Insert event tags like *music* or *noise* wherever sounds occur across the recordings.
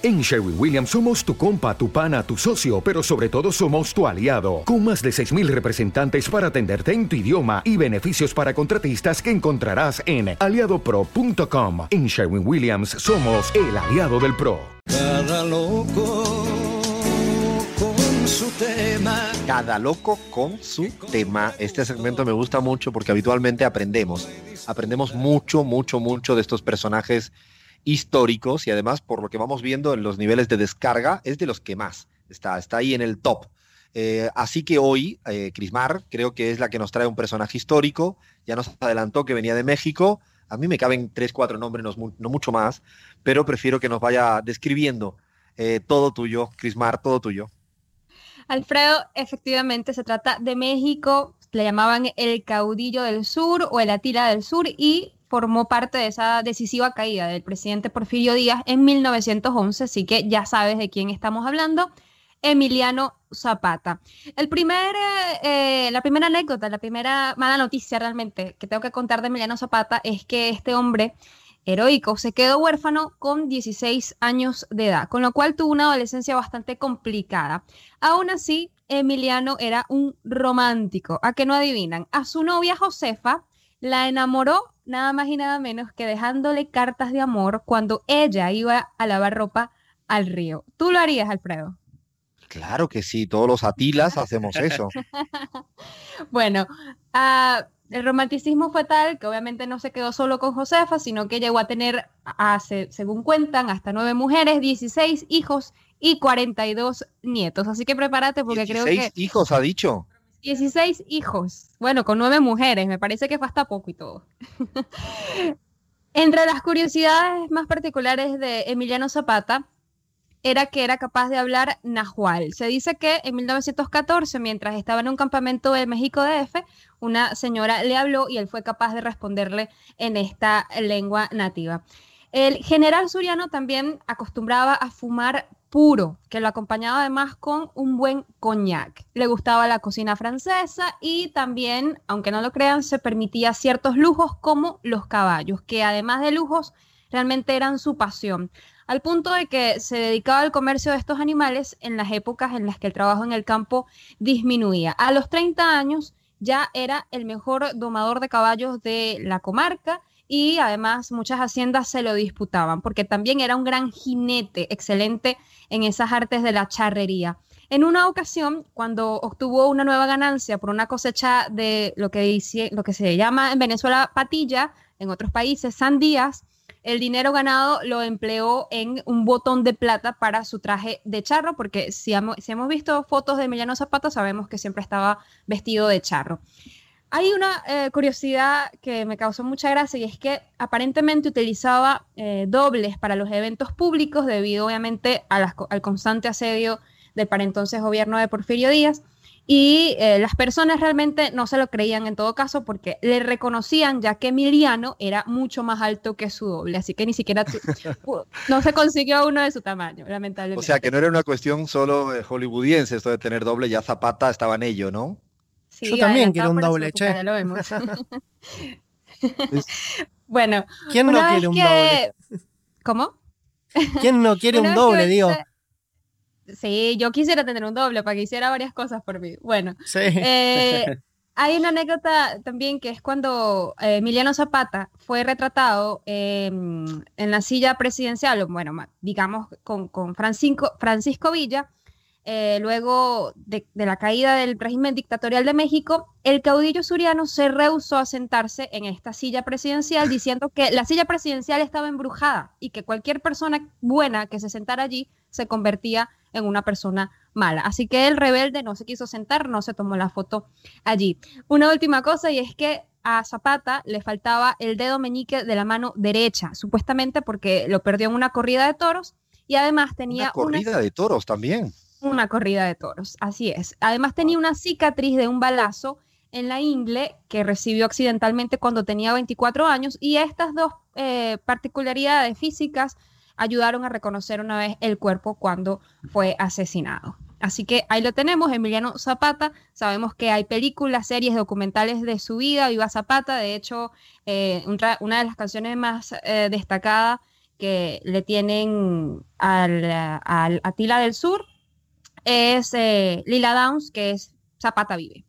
En Sherwin Williams somos tu compa, tu pana, tu socio, pero sobre todo somos tu aliado, con más de 6.000 representantes para atenderte en tu idioma y beneficios para contratistas que encontrarás en aliadopro.com. En Sherwin Williams somos el aliado del PRO. Cada loco con su tema. Cada loco con su tema. Este segmento me gusta mucho porque habitualmente aprendemos. Aprendemos mucho, mucho, mucho de estos personajes históricos y además por lo que vamos viendo en los niveles de descarga es de los que más está, está ahí en el top. Eh, así que hoy eh, Crismar creo que es la que nos trae un personaje histórico, ya nos adelantó que venía de México, a mí me caben tres, cuatro nombres, no, mucho más, pero prefiero que nos vaya describiendo eh, todo tuyo, Crismar, todo tuyo. Alfredo, efectivamente se trata de México, le llamaban el caudillo del sur o el Atila del sur y formó parte de esa decisiva caída del presidente Porfirio Díaz en 1911, así que ya sabes de quién estamos hablando, Emiliano Zapata. El primer, eh, la primera anécdota, la primera mala noticia realmente que tengo que contar de Emiliano Zapata es que este hombre heroico se quedó huérfano con 16 años de edad, con lo cual tuvo una adolescencia bastante complicada. Aún así, Emiliano era un romántico, a que no adivinan, a su novia Josefa la enamoró nada más y nada menos que dejándole cartas de amor cuando ella iba a lavar ropa al río. ¿Tú lo harías, Alfredo? Claro que sí, todos los atilas hacemos eso. *laughs* bueno, uh, el romanticismo fue tal que obviamente no se quedó solo con Josefa, sino que llegó a tener, hace, según cuentan, hasta nueve mujeres, 16 hijos y 42 nietos. Así que prepárate porque creo que... hijos ha dicho? 16 hijos. Bueno, con nueve mujeres, me parece que fue hasta poco y todo. *laughs* Entre las curiosidades más particulares de Emiliano Zapata era que era capaz de hablar nahual. Se dice que en 1914, mientras estaba en un campamento de México DF, una señora le habló y él fue capaz de responderle en esta lengua nativa. El general Suriano también acostumbraba a fumar puro, que lo acompañaba además con un buen coñac. Le gustaba la cocina francesa y también, aunque no lo crean, se permitía ciertos lujos como los caballos, que además de lujos realmente eran su pasión, al punto de que se dedicaba al comercio de estos animales en las épocas en las que el trabajo en el campo disminuía. A los 30 años ya era el mejor domador de caballos de la comarca y además muchas haciendas se lo disputaban porque también era un gran jinete, excelente en esas artes de la charrería. En una ocasión, cuando obtuvo una nueva ganancia por una cosecha de lo que, dice, lo que se llama en Venezuela patilla, en otros países sandías, el dinero ganado lo empleó en un botón de plata para su traje de charro, porque si, hemos visto fotos de Emiliano Zapata, sabemos que siempre estaba vestido de charro. Hay una eh, curiosidad que me causó mucha gracia y es que aparentemente utilizaba eh, dobles para los eventos públicos debido obviamente al constante asedio del para entonces gobierno de Porfirio Díaz y eh, las personas realmente no se lo creían en todo caso porque le reconocían ya que Emiliano era mucho más alto que su doble, así que ni siquiera *laughs* no se consiguió uno de su tamaño, lamentablemente. O sea que no era una cuestión solo hollywoodiense esto de tener doble, ya Zapata estaba en ello, ¿no? Yo también quiero un doble, che. *laughs* bueno, ¿quién no quiere un doble? ¿Cómo? ¿Quién no *laughs* quiere un doble, digo? Sí, yo quisiera tener un doble para que hiciera varias cosas por mí. Bueno, eh, *laughs* hay una anécdota también que es cuando eh, Emiliano Zapata fue retratado em, en la silla presidencial, bueno, digamos con, con Francisco, Francisco Villa, eh, luego de, la caída del régimen dictatorial de México, el caudillo suriano se rehusó a sentarse en esta silla presidencial *laughs* diciendo que la silla presidencial estaba embrujada y que cualquier persona buena que se sentara allí se convertía en una persona mala. Así que el rebelde no se quiso sentar, no se tomó la foto allí. Una última cosa y es que a Zapata le faltaba el dedo meñique de la mano derecha, supuestamente porque lo perdió en una corrida de toros y además tenía una corrida de toros también una corrida de toros, así es. Además tenía una cicatriz de un balazo en la ingle que recibió accidentalmente cuando tenía 24 años y estas dos eh, particularidades físicas ayudaron a reconocer una vez el cuerpo cuando fue asesinado. Así que ahí lo tenemos, Emiliano Zapata. Sabemos que hay películas, series, documentales de su vida, Viva Zapata. De hecho, eh, una de las canciones más eh, destacadas que le tienen al, al Atila del Sur es eh, Lila Downs, que es Zapata Vive.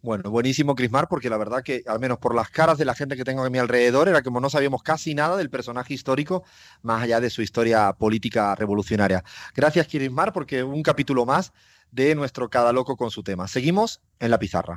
Bueno, buenísimo, Crismar, porque la verdad que, al menos por las caras de la gente que tengo a mi alrededor, era como no sabíamos casi nada del personaje histórico, más allá de su historia política revolucionaria. Gracias, Crismar, porque un capítulo más de nuestro Cada Loco con su tema. Seguimos en la pizarra.